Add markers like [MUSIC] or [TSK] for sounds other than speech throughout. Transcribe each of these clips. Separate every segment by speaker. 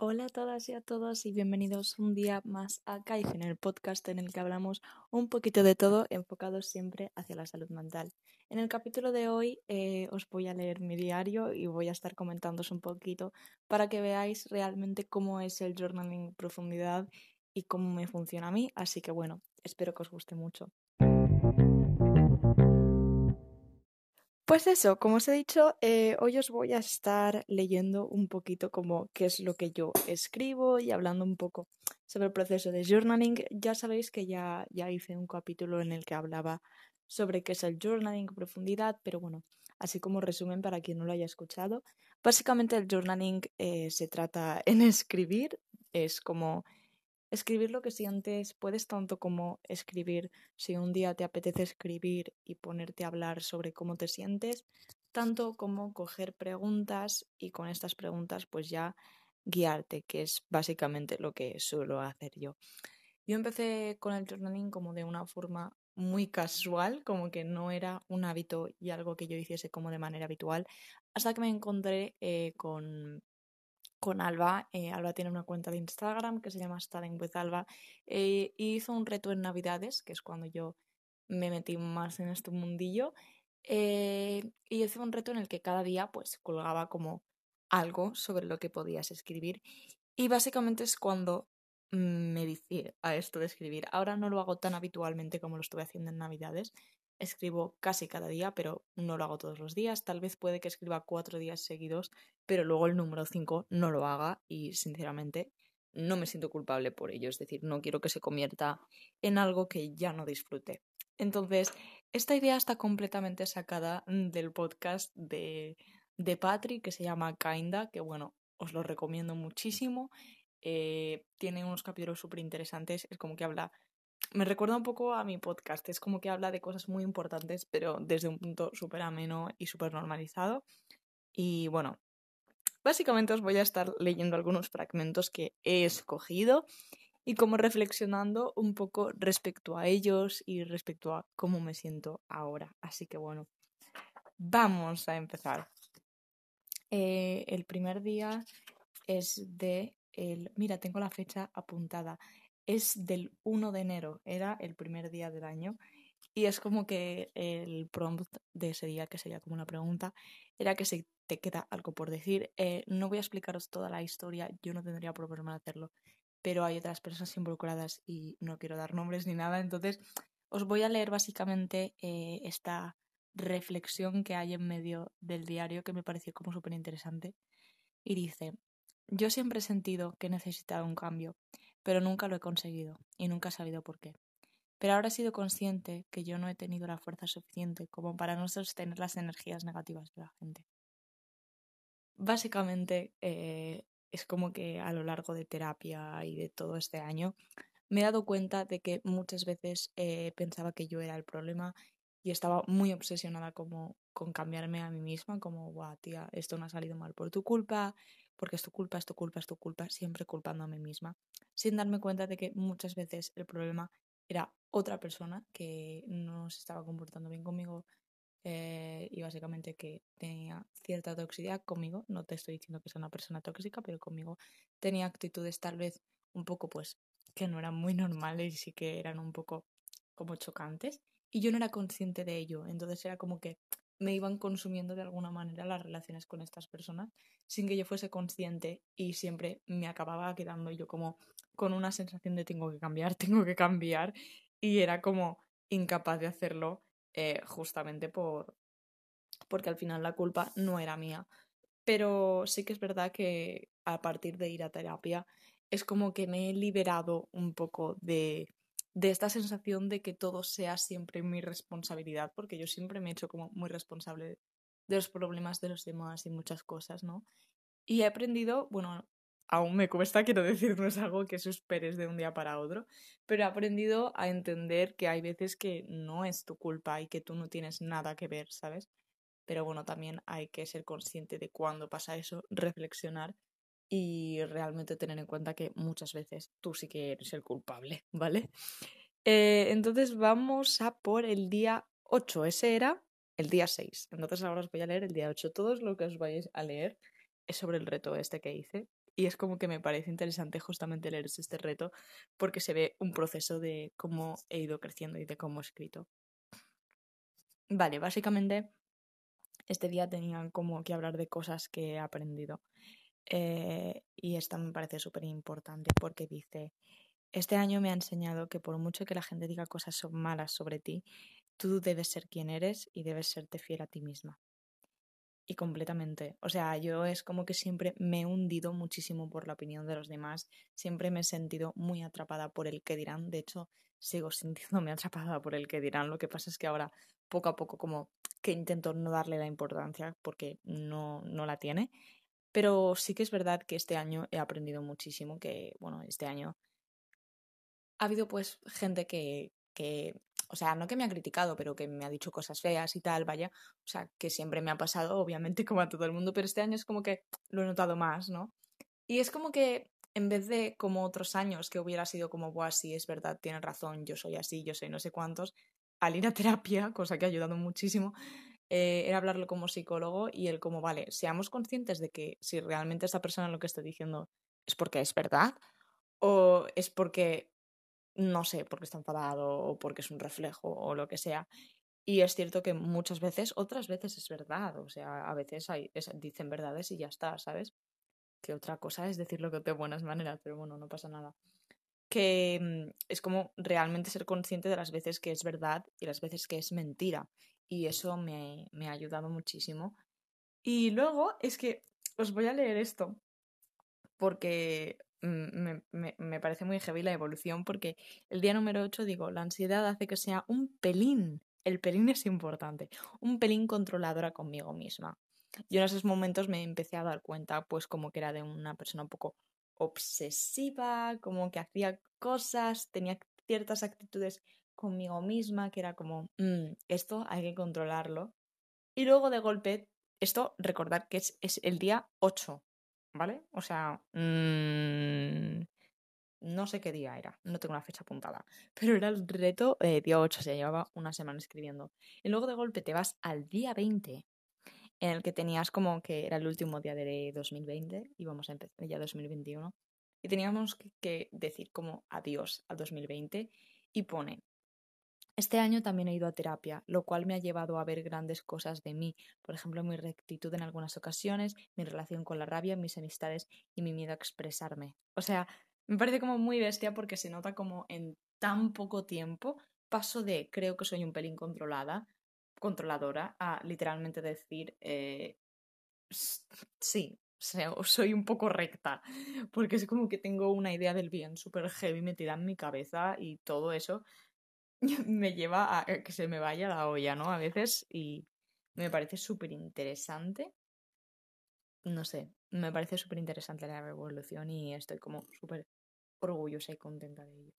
Speaker 1: Hola a todas y a todos y bienvenidos un día más a en el podcast en el que hablamos un poquito de todo enfocados siempre hacia la salud mental. En el capítulo de hoy eh, os voy a leer mi diario y voy a estar comentándoos un poquito para que veáis realmente cómo es el journaling en profundidad y cómo me funciona a mí, así que bueno, espero que os guste mucho. Pues eso, como os he dicho, eh, hoy os voy a estar leyendo un poquito como qué es lo que yo escribo y hablando un poco sobre el proceso de journaling. Ya sabéis que ya, ya hice un capítulo en el que hablaba sobre qué es el journaling en profundidad, pero bueno, así como resumen para quien no lo haya escuchado, básicamente el journaling eh, se trata en [LAUGHS] escribir, es como Escribir lo que sientes, puedes tanto como escribir si un día te apetece escribir y ponerte a hablar sobre cómo te sientes, tanto como coger preguntas y con estas preguntas pues ya guiarte, que es básicamente lo que suelo hacer yo. Yo empecé con el journaling como de una forma muy casual, como que no era un hábito y algo que yo hiciese como de manera habitual, hasta que me encontré eh, con con Alba. Eh, Alba tiene una cuenta de Instagram que se llama Studying with Alba eh, y hizo un reto en Navidades, que es cuando yo me metí más en este mundillo. Eh, y hizo un reto en el que cada día pues colgaba como algo sobre lo que podías escribir. Y básicamente es cuando me vicié a esto de escribir. Ahora no lo hago tan habitualmente como lo estuve haciendo en Navidades, escribo casi cada día, pero no lo hago todos los días. Tal vez puede que escriba cuatro días seguidos, pero luego el número cinco no lo haga y sinceramente no me siento culpable por ello. Es decir, no quiero que se convierta en algo que ya no disfrute. Entonces, esta idea está completamente sacada del podcast de, de Patrick que se llama Kinda, que bueno, os lo recomiendo muchísimo. Eh, tiene unos capítulos súper interesantes, es como que habla me recuerda un poco a mi podcast. Es como que habla de cosas muy importantes, pero desde un punto súper ameno y súper normalizado. Y bueno, básicamente os voy a estar leyendo algunos fragmentos que he escogido y como reflexionando un poco respecto a ellos y respecto a cómo me siento ahora. Así que bueno, vamos a empezar. Eh, el primer día es de el. Mira, tengo la fecha apuntada es del 1 de enero, era el primer día del año. Y es como que el prompt de ese día, que sería como una pregunta, era que si te queda algo por decir. Eh, no voy a explicaros toda la historia, yo no tendría problema de hacerlo, pero hay otras personas involucradas y no quiero dar nombres ni nada. Entonces, os voy a leer básicamente eh, esta reflexión que hay en medio del diario que me pareció como súper interesante. Y dice, yo siempre he sentido que necesitaba un cambio pero nunca lo he conseguido y nunca he sabido por qué. Pero ahora he sido consciente que yo no he tenido la fuerza suficiente como para no sostener las energías negativas de la gente. Básicamente eh, es como que a lo largo de terapia y de todo este año me he dado cuenta de que muchas veces eh, pensaba que yo era el problema y estaba muy obsesionada como con cambiarme a mí misma, como, guau, tía, esto no ha salido mal por tu culpa, porque es tu culpa, es tu culpa, es tu culpa, siempre culpando a mí misma, sin darme cuenta de que muchas veces el problema era otra persona que no se estaba comportando bien conmigo eh, y básicamente que tenía cierta toxicidad conmigo, no te estoy diciendo que sea una persona tóxica, pero conmigo tenía actitudes tal vez un poco pues que no eran muy normales y sí que eran un poco como chocantes y yo no era consciente de ello, entonces era como que me iban consumiendo de alguna manera las relaciones con estas personas sin que yo fuese consciente y siempre me acababa quedando yo como con una sensación de tengo que cambiar, [LAUGHS] tengo que cambiar y era como incapaz de hacerlo eh, justamente por porque al final la culpa no era mía. Pero sí que es verdad que a partir de ir a terapia es como que me he liberado un poco de de esta sensación de que todo sea siempre mi responsabilidad, porque yo siempre me he hecho como muy responsable de los problemas de los demás y muchas cosas, ¿no? Y he aprendido, bueno, aún me cuesta, quiero decir, no es algo que superes de un día para otro, pero he aprendido a entender que hay veces que no es tu culpa y que tú no tienes nada que ver, ¿sabes? Pero bueno, también hay que ser consciente de cuándo pasa eso, reflexionar y realmente tener en cuenta que muchas veces tú sí que eres el culpable, [LAUGHS] ¿vale? Eh, entonces vamos a por el día 8, ese era el día 6. Entonces ahora os voy a leer el día 8. Todo lo que os vais a leer es sobre el reto este que hice y es como que me parece interesante justamente leer este reto porque se ve un proceso de cómo he ido creciendo y de cómo he escrito. Vale, básicamente este día tenía como que hablar de cosas que he aprendido. Eh, y esta me parece súper importante porque dice, este año me ha enseñado que por mucho que la gente diga cosas malas sobre ti, tú debes ser quien eres y debes serte fiel a ti misma. Y completamente. O sea, yo es como que siempre me he hundido muchísimo por la opinión de los demás. Siempre me he sentido muy atrapada por el que dirán. De hecho, sigo [LAUGHS] sintiéndome atrapada por el que dirán. Lo que pasa es que ahora, poco a poco, como que intento no darle la importancia porque no, no la tiene. Pero sí que es verdad que este año he aprendido muchísimo, que, bueno, este año ha habido pues gente que, que, o sea, no que me ha criticado, pero que me ha dicho cosas feas y tal, vaya, o sea, que siempre me ha pasado, obviamente, [LAUGHS] como a todo el mundo, pero este año es como que lo he notado más, ¿no? Y es como que en vez de como otros años que hubiera sido como, Buah, sí, es verdad, tienes razón, yo soy así, yo soy no sé cuántos, al ir a [LAUGHS] terapia, cosa que ha ayudado muchísimo, eh, era hablarlo como psicólogo y el como, vale, seamos conscientes de que si realmente esta persona lo que está diciendo es porque es verdad o es porque no sé, porque está enfadado o porque es un reflejo o lo que sea. Y es cierto que muchas veces, otras veces es verdad, o sea, a veces dicen verdades y ya está, ¿sabes? Que otra cosa es decirlo de buenas maneras, pero bueno, no pasa nada. Que mm, es como realmente ser consciente de las veces que es verdad y las veces que es mentira. Y eso me, ha ayudado muchísimo. Y luego es que os voy a leer esto, porque Mm, me, me, parece muy heavy la evolución porque el día número 8 digo, la ansiedad hace que sea un pelín, el pelín es importante, un pelín controladora conmigo misma. Yo en esos momentos me empecé a dar cuenta pues como que era de una persona un poco obsesiva, como que hacía cosas, tenía ciertas actitudes conmigo misma que era como, mm, esto hay que controlarlo. Y luego de golpe, esto recordar que es, es el día 8, ¿vale? O sea, mmm, no sé qué día era, no tengo una fecha apuntada, [LAUGHS] pero era el reto eh, día 8, se llevaba una semana escribiendo. Y luego de golpe te vas al día 20, en el que tenías como que era el último día de 2020, íbamos a empezar ya 2021, y teníamos que, que decir como adiós al 2020 y pone, este año también he ido a terapia, lo cual me ha llevado a ver grandes cosas de mí, por ejemplo, mi rectitud en algunas ocasiones, mi relación con la rabia, mis amistades y mi miedo a expresarme. O sea, me parece como muy bestia porque se nota como en tan poco tiempo paso de creo que soy un pelín controlada, controladora, a literalmente decir eh, sí, soy un poco recta, [LAUGHS] porque es como que tengo una idea del bien súper heavy metida en mi cabeza y todo eso [LAUGHS] me lleva a que se me vaya la olla, ¿no? A veces y me parece súper interesante. No sé, me parece súper interesante la revolución y estoy como súper orgullosa y contenta de ello.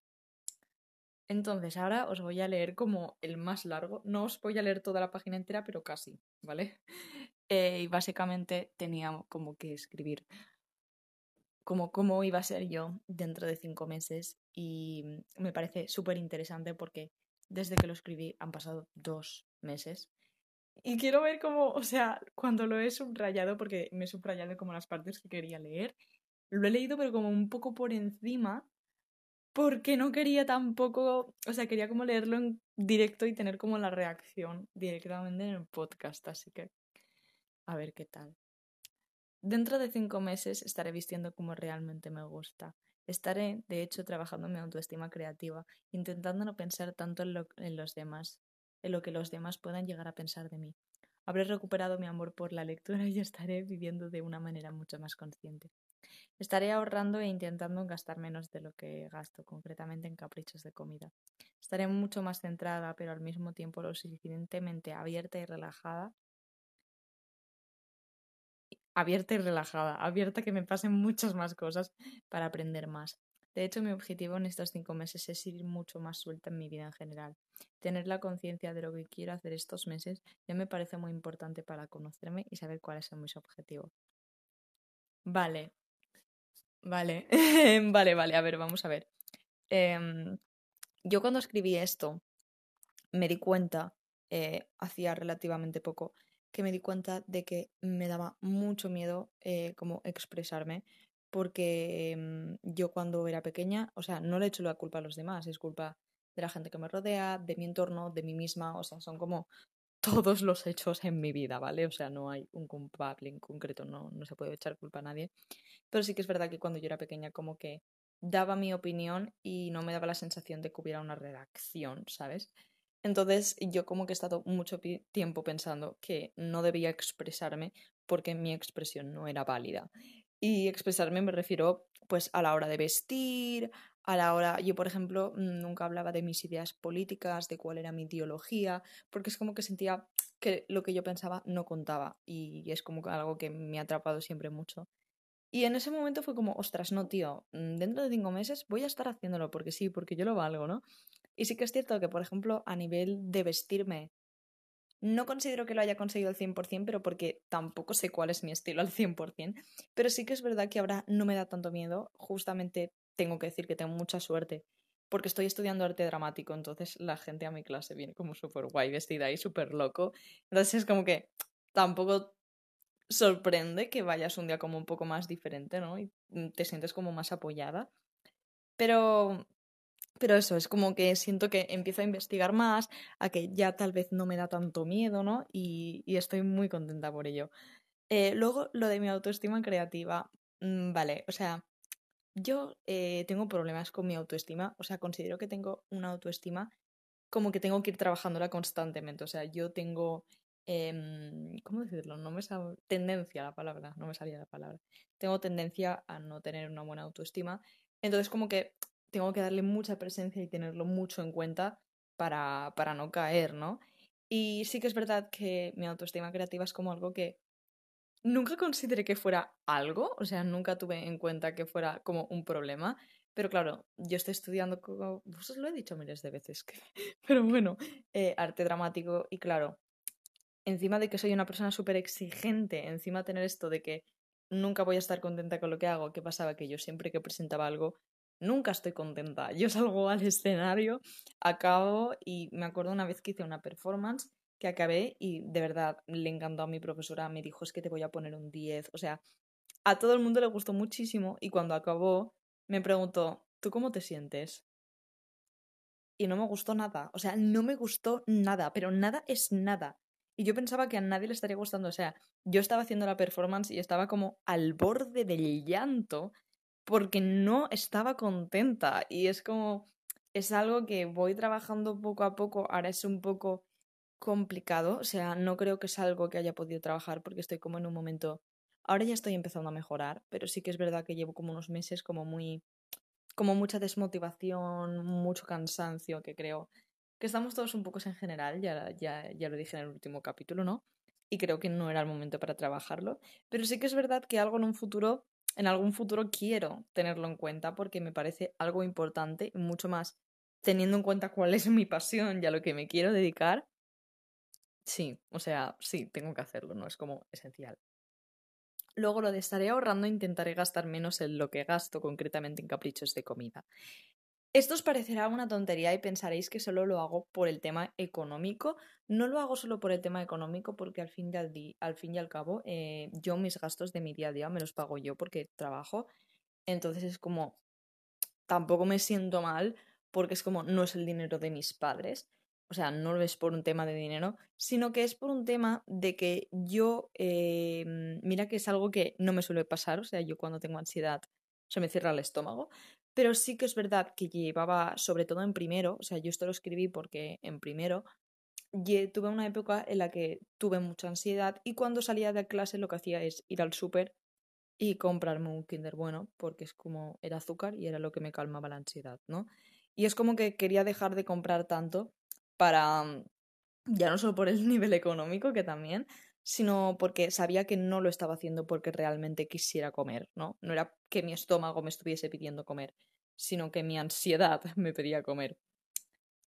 Speaker 1: Entonces, ahora os voy a leer como el más largo. No os voy a leer toda la página entera, pero casi, ¿vale? [LAUGHS] Eh, y básicamente tenía como que escribir como cómo iba a ser yo dentro de cinco meses y me parece súper interesante porque desde que lo escribí han pasado dos meses y quiero ver cómo, o sea, cuando lo he subrayado, porque me he subrayado como las partes que quería leer, lo he leído pero como un poco por encima, porque no quería tampoco, o sea, quería como leerlo en directo y tener como la reacción directamente en el podcast, así que a ver qué tal. Dentro de cinco meses estaré vistiendo como realmente me gusta. Estaré, de hecho, trabajando mi autoestima creativa, intentando no pensar tanto en, en los demás, en lo que los demás puedan llegar a pensar de mí. Habré recuperado mi amor por la lectura [LAUGHS] y estaré viviendo de una manera mucho más consciente. Estaré ahorrando e intentando gastar menos de lo que gasto, concretamente en caprichos de comida. Estaré mucho más centrada, pero al mismo tiempo lo suficientemente abierta y relajada abierta y relajada, abierta que me pasen muchas más cosas para aprender más. De hecho, mi objetivo en estos cinco meses es ir mucho más suelta en mi vida en general. Tener la conciencia de lo que quiero hacer estos meses ya me parece muy importante para conocerme y saber cuáles son mis objetivos. Vale. Vale. [LAUGHS] vale, vale. A ver, vamos a ver. Em, yo cuando escribí esto me di cuenta, eh, hacía relativamente poco, que me di cuenta de que me daba mucho miedo eh, como expresarme porque mm, yo cuando era pequeña, o sea, no le echo la culpa a los demás, es culpa de la gente que me rodea, de mi entorno, de mí misma, o sea, son como [LAUGHS] todos los hechos en mi vida, ¿vale? O sea, no hay un culpable en concreto, no, no se puede echar culpa a nadie. Pero sí que es verdad que cuando yo era pequeña como que daba mi opinión y no me daba la sensación de que hubiera una redacción, ¿sabes? Entonces yo como que he estado mucho tiempo pensando que no debía expresarme porque mi expresión no era válida. Y expresarme me refiero pues a la hora de vestir, a la hora, yo por ejemplo nunca hablaba de mis ideas políticas, de cuál era mi ideología, porque es como que sentía que lo que yo pensaba no contaba y es como algo que me ha atrapado siempre mucho. Y en ese momento fue como, ostras, no, tío, dentro de cinco meses voy a estar haciéndolo porque sí, porque yo lo valgo, ¿no? Y sí que es cierto que, por ejemplo, a nivel de vestirme, no considero que lo haya conseguido al 100%, pero porque tampoco sé cuál es mi estilo al 100%. Pero sí que es verdad que ahora no me da tanto miedo. Justamente tengo que decir que tengo mucha suerte. Porque estoy estudiando arte dramático, entonces la gente a mi clase viene como súper guay vestida y súper loco. Entonces es como que tampoco sorprende que vayas un día como un poco más diferente, ¿no? Y mm, te sientes como más apoyada. Pero, pero eso, es como que siento que empiezo a investigar más, a que ya tal vez no me da tanto miedo, ¿no? Y, estoy muy contenta por ello. Eh, luego, lo de mi autoestima creativa. Mm, vale, o sea, yo eh, tengo problemas con mi autoestima, o sea, considero que tengo una autoestima como que tengo que ir trabajándola constantemente, o sea, yo tengo Em, ¿cómo decirlo? No me sale tendencia la palabra, no me salía la palabra. Tengo tendencia a no tener una buena autoestima. Entonces como que tengo que darle mucha presencia y tenerlo mucho en cuenta para, para no caer, ¿no? Y sí que es verdad que mi autoestima creativa es como algo que nunca consideré que fuera algo, o sea, nunca tuve en cuenta que fuera como un problema. Pero claro, yo estoy estudiando, como, os lo he dicho miles de veces, que... [LAUGHS] pero bueno, eh, arte dramático y claro, encima de que soy una persona súper exigente, encima tener esto de que nunca voy a estar contenta con lo que hago, ¿qué pasaba? Que yo siempre que presentaba algo, nunca estoy contenta. Yo salgo al escenario, acabo y me acuerdo una vez que hice una performance que acabé y de verdad le encantó a mi profesora, me dijo es que te voy a poner un 10, o sea, a todo el mundo le gustó muchísimo y cuando acabó me preguntó, ¿tú cómo te sientes? Y no me gustó nada, o sea, no me gustó nada, pero nada es nada. Y yo pensaba que a nadie le estaría gustando. O sea, yo estaba haciendo la performance y estaba como al borde del llanto porque no estaba contenta. Y es como, es algo que voy trabajando poco a poco. Ahora es un poco complicado. O sea, no creo que es algo que haya podido trabajar porque estoy como en un momento... Ahora ya estoy empezando a mejorar, pero sí que es verdad que llevo como unos meses como muy... como mucha desmotivación, mucho cansancio que creo que estamos todos un poco en general, ya, ya, ya lo dije en el último capítulo, ¿no? Y creo que no era el momento para trabajarlo. Pero sí que es verdad que algo en un futuro, en algún futuro quiero tenerlo en cuenta porque me parece algo importante mucho más teniendo en cuenta cuál es mi pasión y a lo que me quiero dedicar. Sí, o sea, sí, tengo que hacerlo, ¿no? Es como esencial. Luego lo de estaré ahorrando, intentaré gastar menos en lo que gasto, concretamente en caprichos de comida. Esto os parecerá una tontería y pensaréis que solo lo hago por el tema económico. No lo hago solo por el tema económico porque al fin y al, cabo eh, yo mis gastos de mi día a día me los pago yo porque trabajo. Entonces es como, tampoco me siento mal porque es como, no es el dinero de mis padres. O sea, no lo es por un tema de dinero, sino que es por un tema de que yo, eh, mira que es algo que no me suele pasar, o sea, yo cuando tengo ansiedad se me cierra el estómago, pero sí que es verdad que llevaba, sobre todo en primero, o sea, yo esto lo escribí porque en primero tuve una época en la que tuve mucha ansiedad y cuando salía de clase lo que hacía es ir al súper y comprarme un Kinder bueno, porque es como era azúcar y era lo que me calmaba la ansiedad, ¿no? Y es como que quería dejar de comprar tanto para, ya no solo por el [LAUGHS] nivel económico, que también, sino porque sabía que no lo estaba haciendo porque realmente quisiera comer, ¿no? No era que mi estómago me estuviese pidiendo comer, sino que mi ansiedad [LAUGHS] me pedía comer.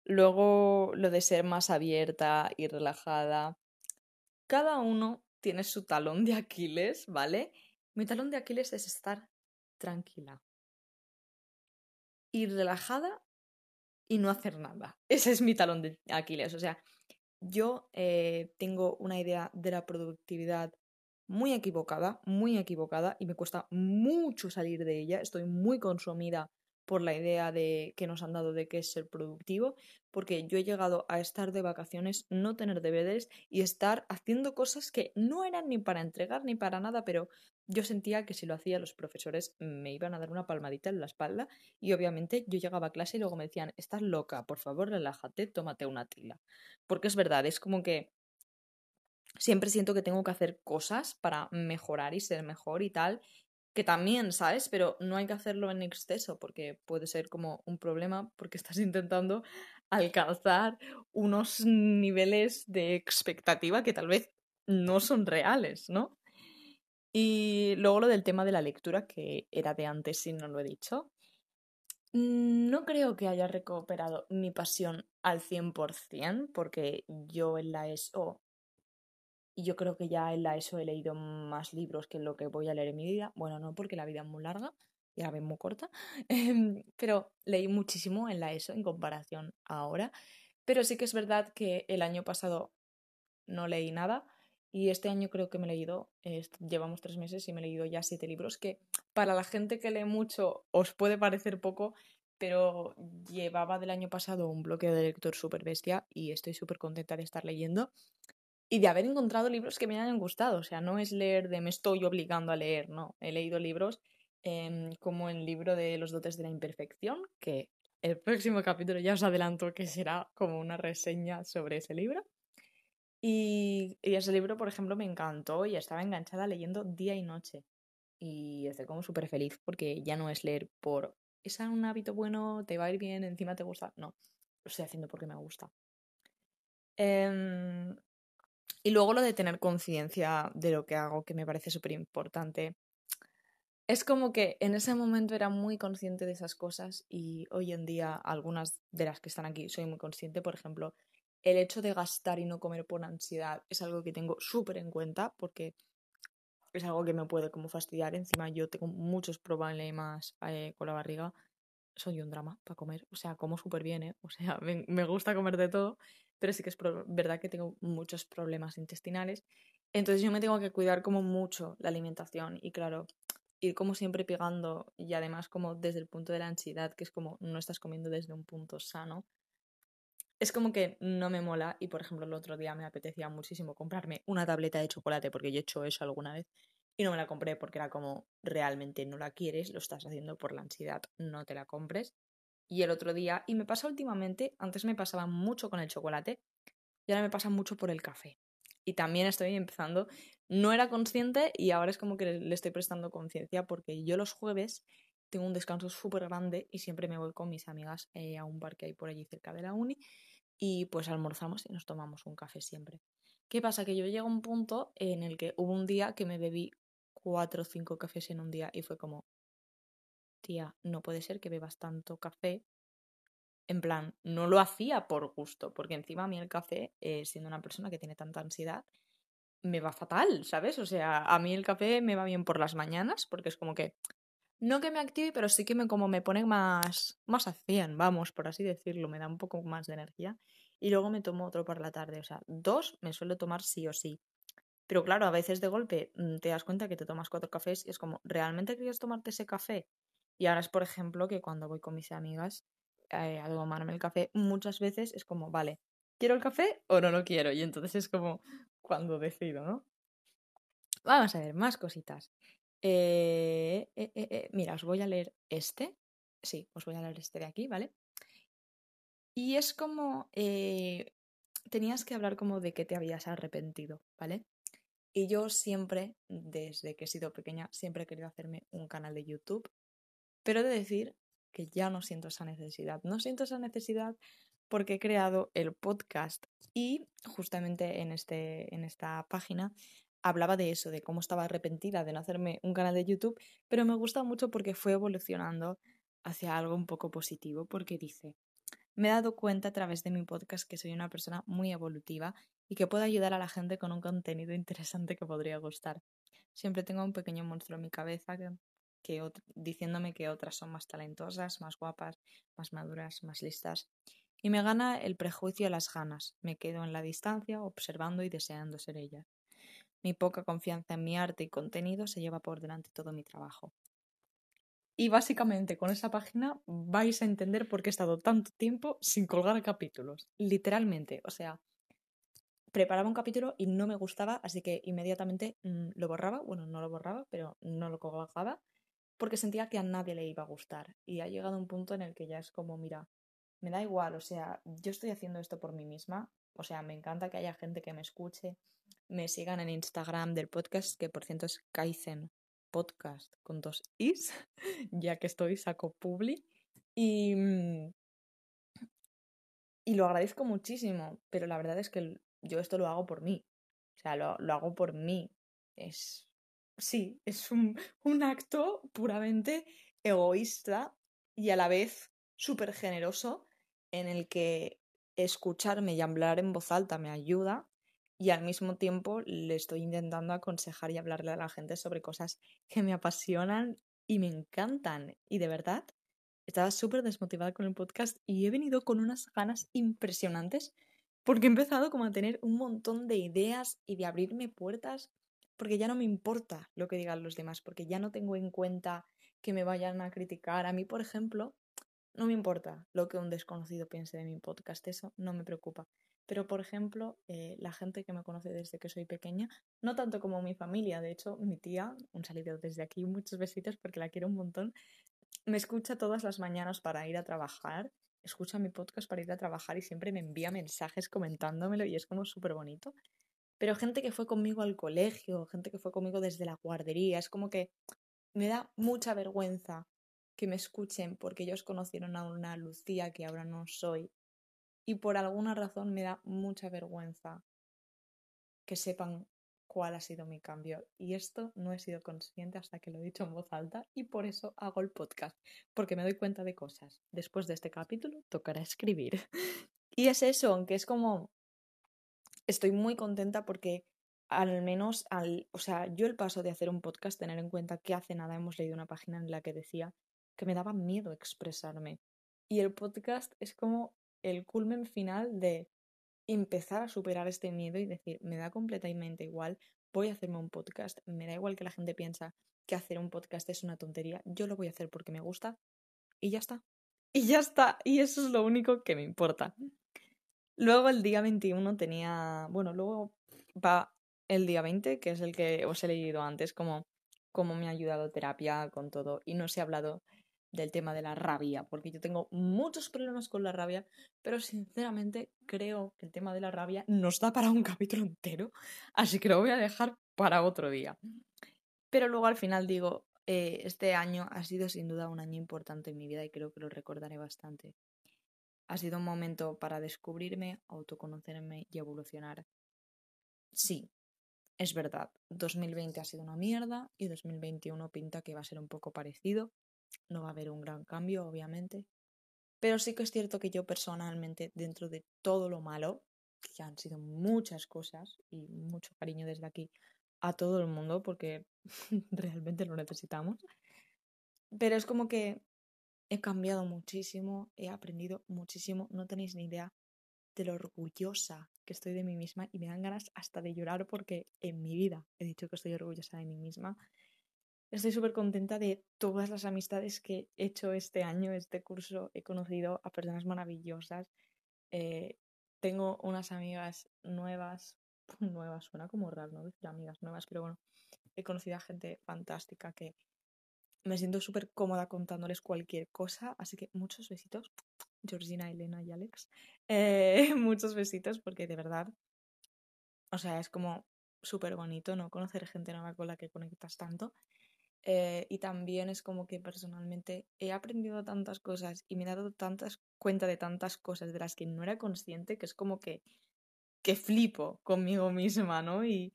Speaker 1: Luego lo de ser más abierta y relajada. Cada uno tiene su talón de Aquiles, ¿vale? Mi talón de Aquiles es estar tranquila y relajada y no hacer nada. [LAUGHS] Ese es mi talón de Aquiles. O sea, yo eh, tengo una idea de la productividad muy equivocada, muy equivocada y me cuesta mucho salir de ella. Estoy muy consumida por la idea de que nos han dado de qué es ser productivo, porque yo he llegado a estar de vacaciones, no tener deberes y estar haciendo cosas que no eran ni para entregar ni para nada, pero yo sentía que si lo hacía los profesores me iban a dar una palmadita en la espalda y obviamente yo llegaba a clase y luego me decían, estás loca, por favor relájate, tómate una tila. Porque es verdad, es como que siempre siento que tengo que hacer cosas para mejorar y ser mejor y tal, que también, ¿sabes? Pero no hay que hacerlo en exceso porque puede ser como un problema porque [LAUGHS] estás intentando alcanzar unos niveles de expectativa que tal vez no son reales, ¿no? Y luego lo del tema de la lectura, que era de antes si no lo he dicho. No creo que haya recuperado mi pasión al 100%, porque yo en la ESO y yo creo que ya en la ESO he leído más libros que lo que voy a leer en mi vida. Bueno, no porque la vida es muy larga y la vez muy corta, [LAUGHS] em, pero leí muchísimo en la ESO en comparación ahora. Pero sí que es verdad que el año pasado no leí nada y este año creo que me he leído, llevamos tres meses y me he leído ya siete libros, que para la gente que lee mucho os puede parecer poco, pero llevaba del año pasado un bloqueo de lector súper bestia y estoy súper contenta de estar leyendo y de haber encontrado libros que me hayan gustado. O sea, no es leer de me estoy obligando a leer, no. He leído libros em, como el libro de los dotes de la imperfección, que el próximo capítulo ya os adelanto que será como una reseña sobre ese libro. Y, ese libro, por ejemplo, me encantó y estaba enganchada leyendo día y noche. Y estoy como súper feliz porque ya no es leer por es un hábito bueno, te va a ir bien, encima te gusta. No, lo estoy haciendo porque me gusta. Eh, y luego lo de tener conciencia de lo que hago, que me parece súper importante. Es como que en ese momento era muy consciente de esas cosas y hoy en día algunas de las que están aquí soy muy consciente. Por ejemplo, el hecho de gastar y no comer por ansiedad es algo que tengo súper en cuenta porque es algo que me puede como fastidiar. Encima yo tengo muchos problemas eh, con la barriga. Soy un drama para comer. O sea, como súper bien, ¿eh? O sea, [LAUGHS] me gusta comer de todo pero sí que es verdad que tengo muchos problemas intestinales. Entonces yo me tengo que cuidar como mucho la alimentación y claro, ir como siempre pegando y además como desde el punto de la ansiedad, que es como no estás comiendo desde un punto sano, es como que no me mola y por ejemplo el otro día me apetecía muchísimo comprarme una tableta de chocolate porque yo he hecho eso alguna vez y no me la compré porque era como realmente no la quieres, lo estás haciendo por la ansiedad, no te la compres y el otro día, y me pasa últimamente, antes me pasaba mucho con el chocolate y ahora me pasa mucho por el café. Y también estoy empezando, no era consciente y ahora es como que le estoy prestando conciencia porque yo los jueves tengo un descanso súper grande y siempre me voy con mis amigas eh, a un bar que hay por allí cerca de la uni y pues almorzamos y nos tomamos un café siempre. ¿Qué pasa? Que yo llego a un punto en el que hubo un día que me bebí cuatro o cinco cafés en un día y fue como, tía, no puede ser que bebas tanto café. En plan, no lo hacía por gusto, porque encima a mí el café, eh, siendo una persona que tiene tanta ansiedad, me va fatal, ¿sabes? O sea, a mí el café me va bien por las mañanas, porque es como que, no que me active, pero sí que me como me pone más, más a 100, vamos, por así decirlo, me da un poco más de energía. Y luego me tomo otro por la tarde, o sea, dos me suelo tomar sí o sí. Pero claro, a veces de golpe mm, te das cuenta que te tomas cuatro cafés y es como, ¿realmente quieres tomarte ese café? Y ahora es, por ejemplo, que cuando voy con mis amigas eh, a tomarme el café, muchas veces es como, vale, ¿quiero el café o no lo quiero? Y entonces es como cuando decido, ¿no? Vamos a ver, más cositas. Eh, eh, mira, os voy a leer este. Sí, os voy a leer este de aquí, ¿vale? Y es como, tenías que hablar como de que te habías arrepentido, ¿vale? Y yo siempre, desde que he sido pequeña, siempre he querido hacerme un canal de YouTube pero he de decir que ya no siento esa necesidad. No siento esa necesidad porque he creado el podcast y justamente en, este, en esta página hablaba de eso, de cómo estaba arrepentida de no hacerme un canal de YouTube, pero me gusta mucho porque fue evolucionando hacia algo un poco positivo, porque dice, me he dado cuenta a través de mi podcast que soy una persona muy evolutiva y que puedo ayudar a la gente con un contenido [LAUGHS] interesante que podría gustar. Siempre tengo un pequeño monstruo en mi cabeza que diciéndome que otras son más talentosas, más guapas, más maduras, más listas. Y me gana el prejuicio de las ganas. Me quedo en la distancia, observando y deseando ser ella. Mi poca confianza en mi arte y contenido se lleva por delante todo mi trabajo. Y básicamente con esa página vais a entender por qué he estado tanto tiempo sin colgar capítulos. Literalmente, o sea, preparaba un capítulo y no me gustaba, así que inmediatamente mm, lo borraba. Bueno, no lo borraba, pero no lo colgaba porque sentía que a nadie le iba a gustar. Y ha llegado un punto en el que ya es como, mira, me da igual, o sea, yo estoy haciendo esto por mí misma. O sea, me encanta que haya gente que me escuche, me sigan en Instagram del podcast, que por cierto es Kaizen Podcast con dos is, [LAUGHS] ya que estoy saco publi. Y, mm, y lo agradezco muchísimo, pero la verdad es que yo esto lo hago por mí. O sea, lo, lo hago por mí. Es. Sí, es un, un acto puramente egoísta y a la vez súper generoso en el que escucharme y hablar en voz alta me ayuda y al mismo tiempo le estoy intentando aconsejar y hablarle a la gente sobre cosas que me apasionan y me encantan. Y de verdad, estaba súper desmotivada con el podcast y he venido con unas ganas impresionantes porque he empezado como a tener un montón de ideas y de abrirme puertas porque ya no me importa lo que digan los demás, porque ya no tengo en cuenta que me vayan a criticar. A mí, por ejemplo, no me importa lo que un desconocido piense de mi podcast, eso no me preocupa. Pero, por ejemplo, eh, la gente que me conoce desde que soy pequeña, no tanto como mi familia, de hecho, mi tía, un saludo desde aquí, muchos besitos porque la quiero un montón, me escucha todas las mañanas para ir a trabajar escucha mi podcast para ir a trabajar y siempre me envía mensajes comentándomelo y es como súper bonito. Pero gente que fue conmigo al colegio, gente que fue conmigo desde la guardería, es como que me da mucha vergüenza que me escuchen porque ellos conocieron a una Lucía que ahora no soy. Y por alguna razón me da mucha vergüenza que sepan cuál ha sido mi cambio. Y esto no he sido consciente hasta que lo he dicho en voz alta y por eso hago el podcast, porque me doy cuenta de cosas. Después de este capítulo tocará escribir. [LAUGHS] Y es eso, aunque es como... Estoy muy contenta porque al menos, al, o sea, yo el paso de hacer un podcast, tener en cuenta que hace nada hemos leído una página en la que decía que me daba miedo expresarme. Y el podcast es como el culmen final de empezar a superar este miedo y decir, me da completamente igual, voy a hacerme un podcast, me da igual que la gente piensa que hacer un podcast es una tontería, yo lo voy a hacer porque me gusta y ya está. [LAUGHS] Y ya está, y eso es lo único que me importa. Luego el día 21 tenía, bueno, luego va el día 20, que es el que os he leído antes, como cómo me ha ayudado terapia con todo y no se ha hablado del tema de la rabia, porque yo tengo muchos problemas con la rabia, pero sinceramente creo que el tema de la rabia nos da para un [LAUGHS] capítulo entero, así que lo voy a dejar para otro día. Pero luego al final digo, eh, este año ha sido sin duda un año importante en mi vida y creo que lo recordaré bastante. Ha sido un momento para descubrirme, autoconocerme y evolucionar. Sí, es verdad, 2020 ha sido una mierda y 2021 pinta que va a ser un poco parecido no va a haber un gran cambio, obviamente. Pero sí que es cierto que yo personalmente, dentro de todo lo malo, que ya han sido muchas cosas y mucho cariño desde aquí a todo el mundo porque [LAUGHS] realmente lo necesitamos. Pero es como que he cambiado muchísimo, he aprendido muchísimo, no tenéis ni idea de lo orgullosa que estoy de mí misma y me dan ganas hasta de llorar porque en mi vida he dicho que estoy orgullosa de mí misma Estoy súper contenta de todas las amistades que he hecho este año, este curso. He conocido a personas maravillosas. Eh, tengo unas amigas nuevas. [LAUGHS] Nuevas, suena como raro, ¿no? Decir amigas nuevas, pero bueno, he conocido a gente fantástica que me siento súper cómoda contándoles cualquier cosa. Así que muchos besitos, [TSK] Georgina, Elena y Alex. Eh, [LAUGHS] muchos besitos porque de verdad, o sea, es como súper bonito, ¿no? Conocer gente nueva con la que conectas tanto. Eh, y también es como que personalmente he aprendido tantas cosas y me he dado tantas cuenta de tantas cosas de las que no era consciente que es como que, que flipo conmigo misma, ¿no? Y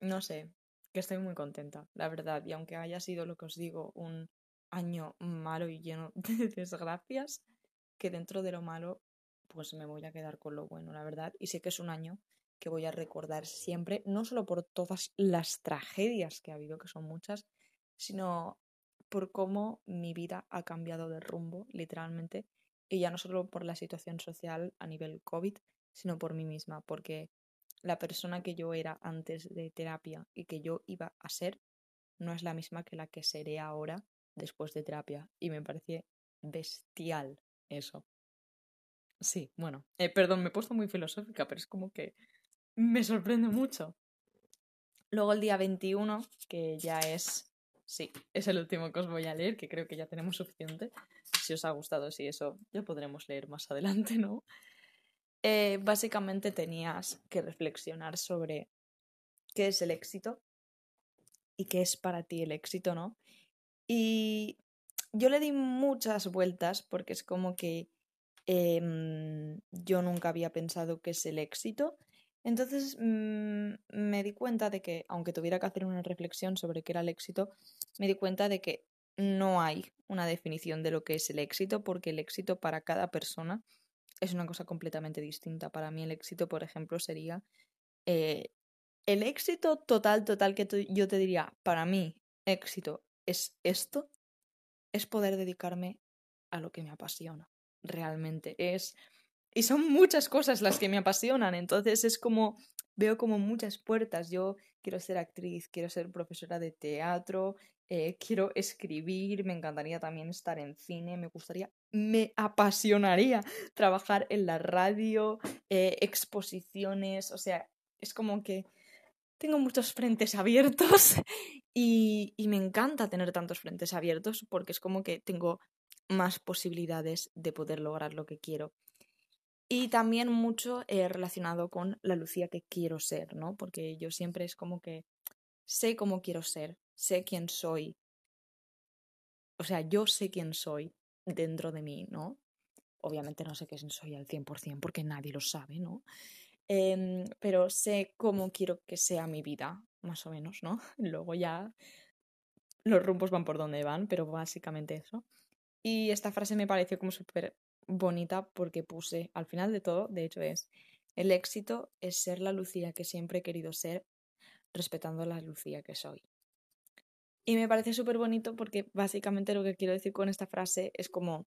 Speaker 1: no sé, que estoy muy contenta, la verdad. Y aunque haya sido lo que os digo, un año malo y lleno [LAUGHS] de desgracias, que dentro de lo malo, pues me voy a quedar con lo bueno, la verdad. Y sé que es un año que voy a recordar siempre, no solo por todas las tragedias que ha habido, que son muchas, sino por cómo mi vida ha cambiado de rumbo, literalmente, y ya no solo por la situación social a nivel COVID, sino por mí misma, porque la persona que yo era antes de terapia y que yo iba a ser no es la misma que la que seré ahora después de terapia. Y me parece bestial eso. Sí, bueno, eh, perdón, me he puesto muy filosófica, pero es como que me sorprende mucho. Luego el día 21, que ya es, sí, es el último que os voy a leer, que creo que ya tenemos suficiente. Si os ha gustado, sí, eso ya podremos leer más [LAUGHS] adelante, ¿no? Eh, básicamente tenías que reflexionar sobre qué es el éxito y qué es para ti el éxito, ¿no? Y yo le di muchas vueltas porque es como que em, yo nunca había pensado qué es el éxito entonces mm, me di cuenta de que, aunque tuviera que hacer una reflexión sobre qué era el éxito, me di cuenta de que no hay una definición de lo que es el éxito, porque el éxito para cada persona es una cosa completamente distinta. Para mí el éxito, por ejemplo, sería eh, el éxito total, total que yo te diría, para mí éxito es esto, es poder dedicarme a lo que me apasiona. Realmente es y son muchas cosas las que me apasionan, entonces es como, veo como muchas puertas. Yo quiero ser actriz, quiero ser profesora de teatro, eh, quiero escribir, me encantaría también estar en cine, me gustaría, me apasionaría trabajar en la radio, eh, exposiciones, o sea, es como que tengo muchos frentes abiertos [LAUGHS] y, y me encanta tener tantos frentes abiertos porque es como que tengo más posibilidades de poder lograr lo que quiero. Y también mucho eh, relacionado con la Lucía que quiero ser, ¿no? Porque yo siempre es como que sé cómo quiero ser, sé quién soy. O sea, yo sé quién soy dentro de mí, ¿no? Obviamente no sé quién soy al 100% porque nadie lo sabe, ¿no? Em, pero sé cómo quiero que sea mi vida, más o menos, ¿no? [LAUGHS] Luego ya los rumbos van por donde van, pero básicamente eso. Y esta frase me pareció como súper bonita porque puse al final de todo, de hecho es, el éxito es ser la Lucía que siempre he querido ser, respetando la Lucía que soy. Y me parece súper bonito porque básicamente lo que quiero decir con esta frase es como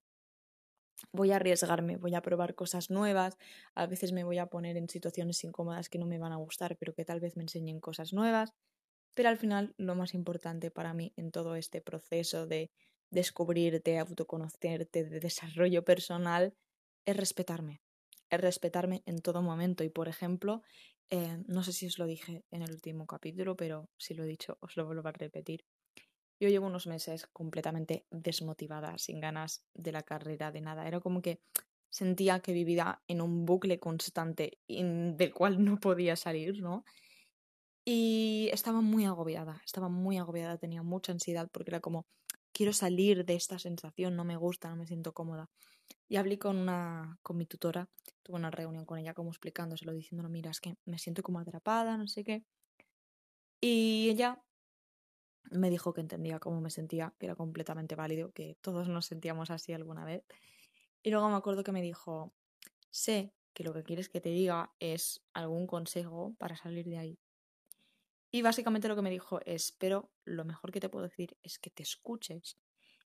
Speaker 1: voy a arriesgarme, voy a probar cosas nuevas, a veces me voy a poner en situaciones incómodas que no me van a gustar, pero que tal vez me enseñen cosas nuevas. Pero al final lo más importante para mí en todo este proceso de descubrirte, autoconocerte, de desarrollo personal, es respetarme. Es respetarme en todo momento. Y por ejemplo, eh, no sé si os lo dije en el último capítulo, pero si lo he dicho, os lo vuelvo a repetir. Yo llevo unos meses completamente desmotivada, sin ganas de la carrera, de nada. Era como que sentía que vivía en un bucle constante del cual no podía salir, ¿no? Y estaba muy agobiada, estaba muy agobiada, tenía mucha ansiedad porque era como, quiero salir de esta sensación, no me gusta, no me siento cómoda. Y hablé con una, con mi tutora, tuve una reunión con ella como explicándoselo, diciéndole, mira, es que me siento como atrapada, no sé qué. Y ella me dijo que entendía cómo me sentía, que era completamente válido, que todos nos sentíamos así alguna vez. Y luego me acuerdo que me dijo, sé que lo que quieres que te diga es algún consejo para salir de ahí. Y básicamente lo que me dijo es, pero lo mejor que te puedo decir es que te escuches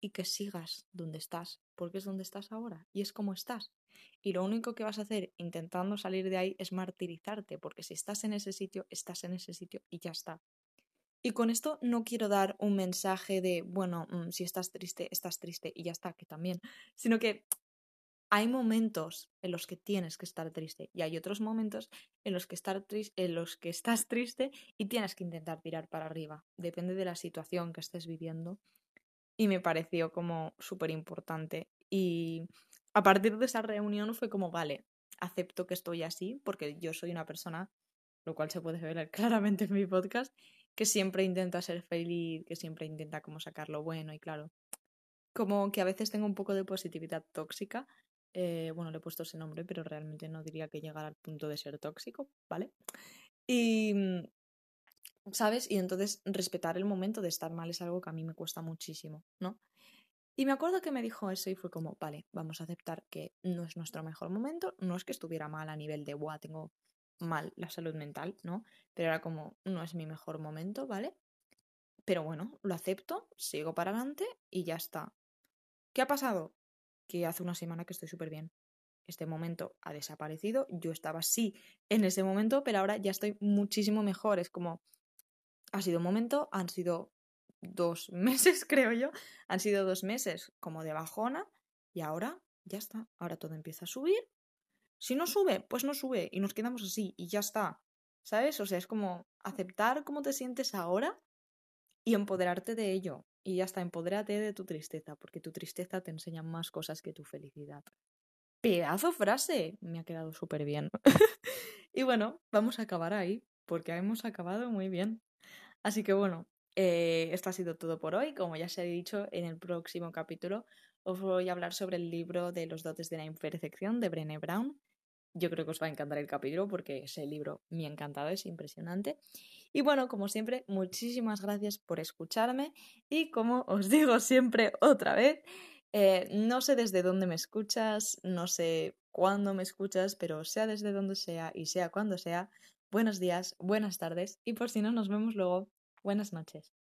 Speaker 1: y que sigas donde estás, porque es donde estás ahora y es como estás. Y lo único que vas a hacer intentando salir de ahí es martirizarte, porque si estás en ese sitio, estás en ese sitio y ya está. Y con esto no quiero dar un mensaje de, bueno, mm, si estás triste, estás triste y ya está, que también, sino que hay momentos en los que tienes que estar triste y hay otros momentos en los que, estar en los que estás triste y tienes que intentar tirar para arriba. Depende de la situación que estés viviendo. Y me pareció como súper importante. Y a partir de esa reunión fue como, vale, acepto que estoy así porque yo soy una persona, lo cual se puede ver [LAUGHS] claramente en mi podcast, que siempre intenta ser feliz, que siempre intenta como sacar lo bueno y claro, como que a veces tengo un poco de positividad tóxica eh, bueno, le he puesto ese nombre, pero realmente no diría que llegara al punto de ser tóxico, ¿vale? Y, mm, ¿sabes? Y entonces respetar el momento de estar mal es algo que a mí me cuesta muchísimo, ¿no? Y me acuerdo que me dijo eso y fue como, vale, vamos a aceptar que no es nuestro mejor momento, no es que estuviera mal a nivel de, guau, tengo mal la salud mental, ¿no? Pero era como, no es mi mejor momento, ¿vale? Pero bueno, lo acepto, sigo para adelante y ya está. ¿Qué ha pasado? Que hace una semana que estoy súper bien. este momento ha desaparecido, yo estaba así en ese momento, pero ahora ya estoy muchísimo mejor, es como, ha sido un momento, han sido dos [LAUGHS] meses, creo yo, han sido dos meses como de bajona y ahora ya está, ahora todo empieza a subir. Si no sube, pues no sube y nos quedamos así y ya está, ¿sabes? O sea, es como aceptar cómo te sientes ahora y empoderarte de ello. Y ya está, empodérate de tu tristeza, porque tu tristeza te enseña más cosas que tu felicidad. Pedazo frase, me ha quedado súper bien. [LAUGHS] y bueno, vamos a acabar ahí, porque hemos acabado muy bien. Así que bueno, eh, esto ha sido todo por hoy. Como ya se ha dicho, en el próximo capítulo os voy a hablar sobre el libro de los dotes de la imperfección de Brené Brown. Yo creo que os va a encantar el capítulo porque ese libro me ha encantado, es impresionante. Y bueno, como siempre, muchísimas gracias por escucharme y como os digo siempre otra vez, eh, no sé desde dónde me escuchas, no sé cuándo me escuchas, pero sea desde donde sea y sea cuando sea, buenos días, buenas tardes y por si no nos vemos luego, buenas noches.